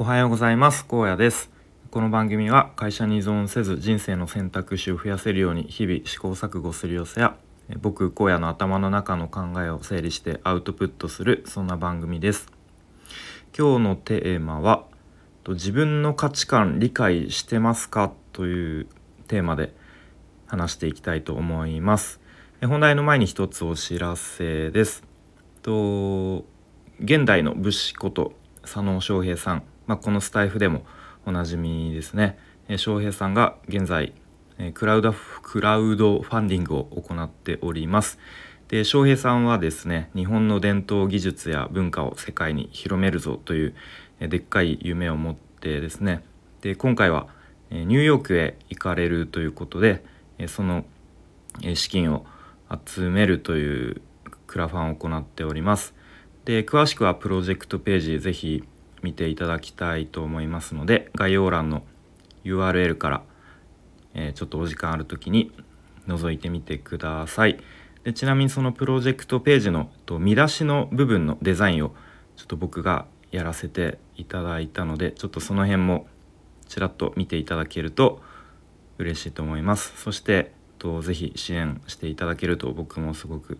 おはようございます。高野です。この番組は会社に依存せず人生の選択肢を増やせるように日々試行錯誤する様子や僕荒野の頭の中の考えを整理してアウトプットするそんな番組です。今日のテーマは自分の価値観理解してますか？というテーマで話していきたいと思います。本題の前に一つお知らせです。と現代の武士こと佐野翔平さん。まあ、このスタイフでもおなじみですね、えー、翔平さんが現在、え、クラウドクラウドファンディングを行っております。で翔平さんはですね日本の伝統技術や文化を世界に広めるぞという、え、でっかい夢を持ってですね。で今回は、えニューヨークへ行かれるということで、えその、え資金を集めるというクラファンを行っております。で詳しくはプロジェクトページぜひ見ていただきたいと思いますので概要欄の URL から、えー、ちょっとお時間ある時に覗いてみてください。でちなみにそのプロジェクトページのと見出しの部分のデザインをちょっと僕がやらせていただいたのでちょっとその辺もちらっと見ていただけると嬉しいと思います。そしてとぜひ支援していただけると僕もすごく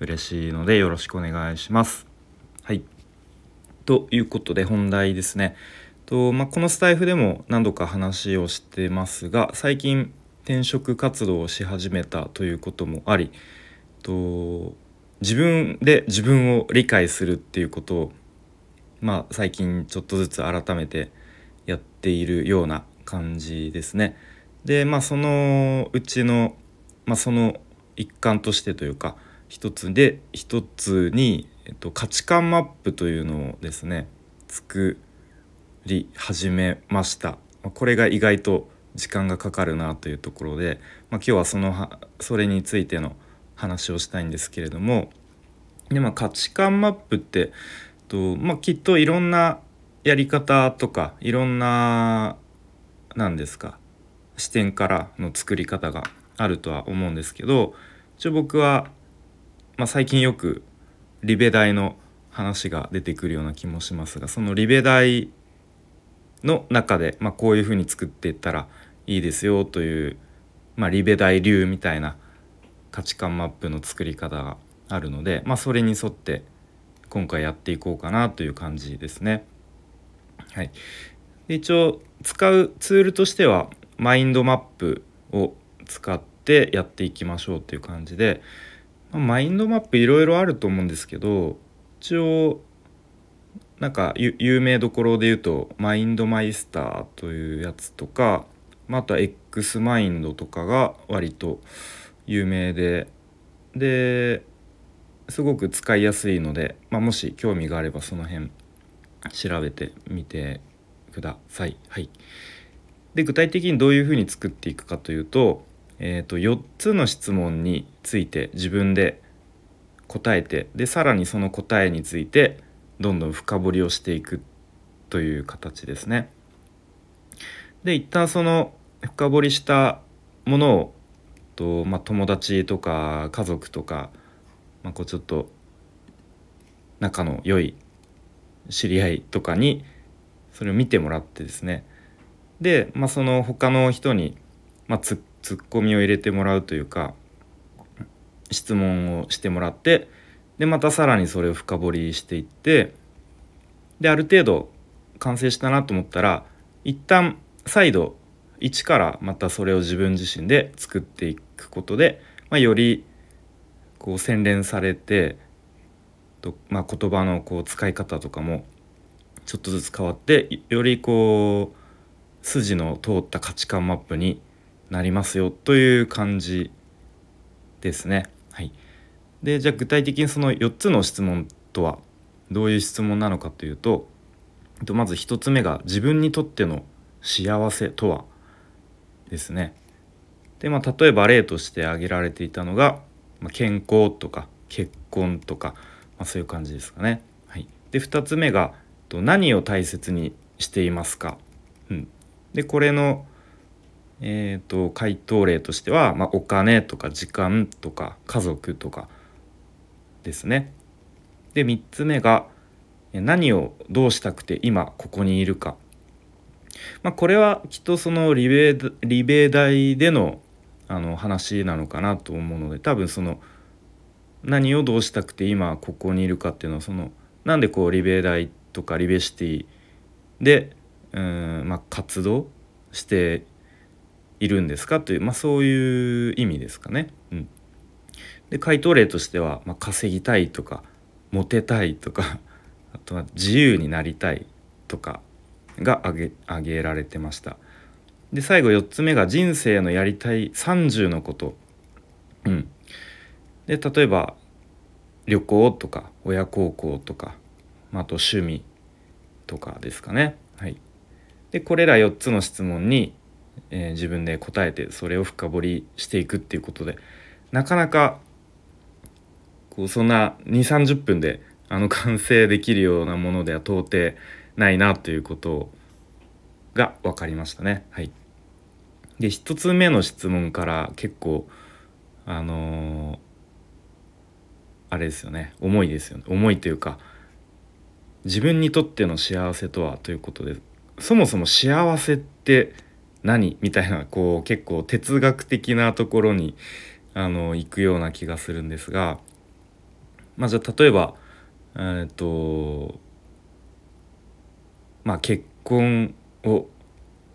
嬉しいのでよろしくお願いします。はい。ということで本題ですね。とまあ、このスタイフでも何度か話をしてますが最近転職活動をし始めたということもありと自分で自分を理解するっていうことを、まあ、最近ちょっとずつ改めてやっているような感じですね。でまあそのうちの、まあ、その一環としてというか一つで一つにえっと、価値観マップというのをですね作り始めました。これが意外と時間がかかるなというところで、まあ、今日はそのそれについての話をしたいんですけれどもで、まあ、価値観マップってと、まあ、きっといろんなやり方とかいろんな何ですか視点からの作り方があるとは思うんですけど一応僕は、まあ、最近よくリベ大の話が出てくるような気もしますがそのリベ大の中で、まあ、こういうふうに作っていったらいいですよという、まあ、リベ大流みたいな価値観マップの作り方があるので、まあ、それに沿って今回やっていこうかなという感じですね。はい、で一応使うツールとしてはマインドマップを使ってやっていきましょうという感じで、マインドマップいろいろあると思うんですけど一応なんか有名どころで言うとマインドマイスターというやつとか、まあ、あとは X マインドとかが割と有名でですごく使いやすいので、まあ、もし興味があればその辺調べてみてください。はい、で具体的にどういうふうに作っていくかというとえーと、4つの質問について自分で答えてでさらにその答えについてどんどん深掘りをしていくという形ですね。で一旦その深掘りしたものをと、まあ、友達とか家族とか、まあ、こうちょっと仲の良い知り合いとかにそれを見てもらってですねで、まあ、その他の人に、まあ、ツツッコミを入れてもらうというか質問をしてもらってでまたさらにそれを深掘りしていってである程度完成したなと思ったら一旦再度一からまたそれを自分自身で作っていくことで、まあ、よりこう洗練されてと、まあ、言葉のこう使い方とかもちょっとずつ変わってよりこう筋の通った価値観マップになりますよという感じですね。はい、でじゃあ具体的にその4つの質問とはどういう質問なのかというとまず1つ目が自分にとっての幸せとはですね。でまあ例えば例として挙げられていたのが、まあ、健康とか結婚とか、まあ、そういう感じですかね。はい、で2つ目が何を大切にしていますか。うん、でこれのえーと、回答例としては、まあ、お金とか時間とか家族とかですね。で3つ目が何をどうしたくて今ここにいるか、まあ、これはきっとそのリベリベ大でのあの話なのかなと思うので多分その何をどうしたくて今ここにいるかっていうのはそのなんでこうリベ大とかリベシティでうん、まあ、活動しているんですか？という、まあ、そういう意味ですかね。うん、で回答例としては、まあ、稼ぎたいとかモテたいとか あとは自由になりたいとかが挙げ挙げられてました。で最後4つ目が人生のやりたい30のこと。うん、で例えば旅行とか親孝行とか、まあ、あと趣味とかですかね。はい、でこれら4つの質問に、えー、自分で答えてそれを深掘りしていくっていうことでなかなかこうそんな2 3 0分であの 完成できるようなものでは到底ないなということが分かりましたね。はい、で1つ目の質問から結構あのー、あれですよね。重いですよね。重いというか自分にとっての幸せとはということでそもそも幸せって何？みたいなこう結構哲学的なところにあの行くような気がするんですがまあじゃあ例えばえっ、とまあ結婚を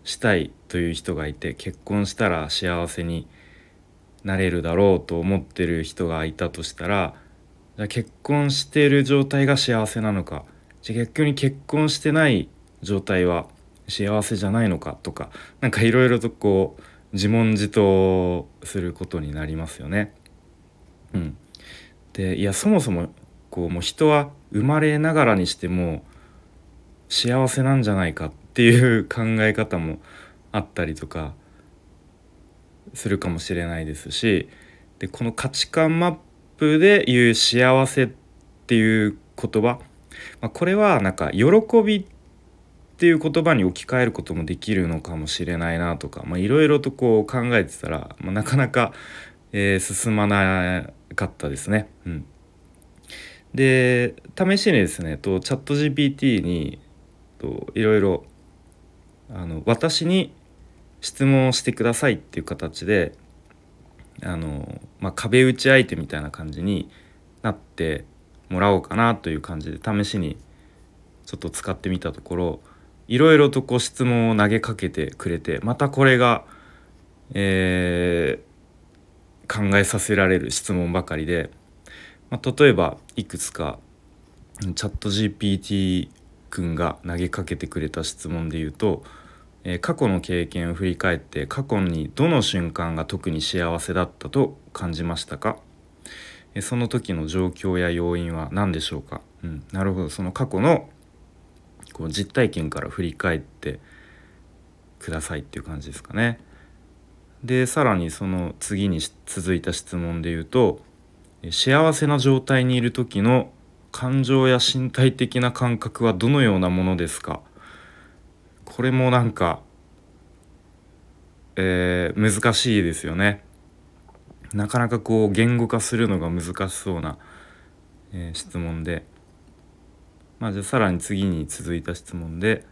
したいという人がいて結婚したら幸せになれるだろうと思ってる人がいたとしたらじゃ結婚している状態が幸せなのか。じゃあ逆に結婚してない状態は幸せじゃないのかとか何かいろいろとこう自問自答することになりますよね。うん、でいやそもそもこうもう人は生まれながらにしても幸せなんじゃないかっていう考え方もあったりとかするかもしれないですしでこの価値観マップで言う幸せっていう言葉、まあ、これはなんか喜びっていう言葉に置き換えることもできるのかもしれないなとかいろいろとこう考えてたら、まあ、なかなか、えー、進まなかったですね。うん、で試しにですねとチャット GPT にといろいろあの私に質問をしてくださいっていう形であの、まあ、壁打ち相手みたいな感じになってもらおうかなという感じで試しにちょっと使ってみたところいろいろとこう質問を投げかけてくれてまたこれが、えー、考えさせられる質問ばかりで、まあ、例えばいくつかチャット GPT 君が投げかけてくれた質問で言うと、えー、過去の経験を振り返って過去にどの瞬間が特に幸せだったと感じましたか、えー、その時の状況や要因は何でしょうか、うん、なるほど。その過去のこう実体験から振り返ってくださいっていう感じですかね。でさらにその次に続いた質問で言うと幸せな状態にいる時の感情や身体的な感覚はどのようなものですか？これもなんか、えー、難しいですよね。なかなかこう言語化するのが難しそうな、えー、質問で、まあ、じゃあさらに次に続いた質問で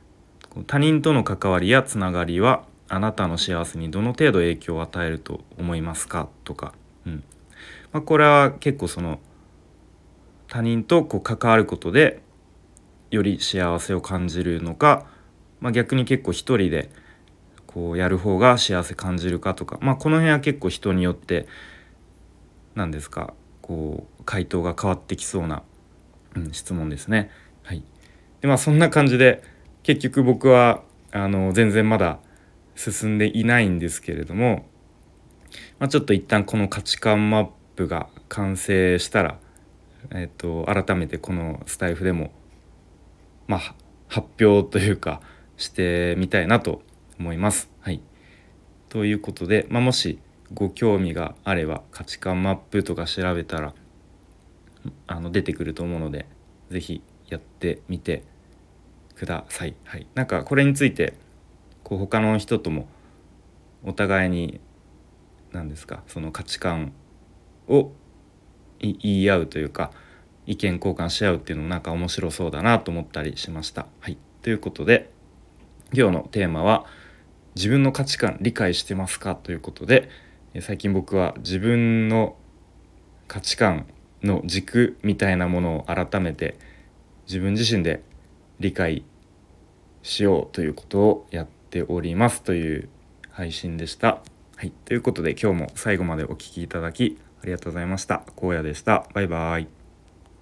他人との関わりやつながりはあなたの幸せにどの程度影響を与えると思いますかとか、うん。まあ、これは結構その他人とこう関わることでより幸せを感じるのか、まあ、逆に結構一人でこうやる方が幸せ感じるかとか、まあ、この辺は結構人によって何ですかこう回答が変わってきそうな、うん、質問ですね。はい、でまあそんな感じで結局僕はあの全然まだ進んでいないんですけれども、まあ、ちょっと一旦この価値観マップが完成したらえっと、改めてこのスタイフでも、まあ、発表というかしてみたいなと思います。はい、ということで、まあ、もしご興味があれば価値観マップとか調べたらあの出てくると思うので是非やってみてください。はい、なんかこれについてこう他の人ともお互いに何ですかその価値観を言い合うというか意見交換し合うっていうのもなんか面白そうだなと思ったりしました。はい、ということで今日のテーマは「自分の価値観理解してますか?」ということで最近僕は自分の価値観の軸みたいなものを改めて自分自身で理解しようということをやっておりますという配信でした。はい、ということで今日も最後までお聴きいただきありがとうございました。荒野でした。バイバイ。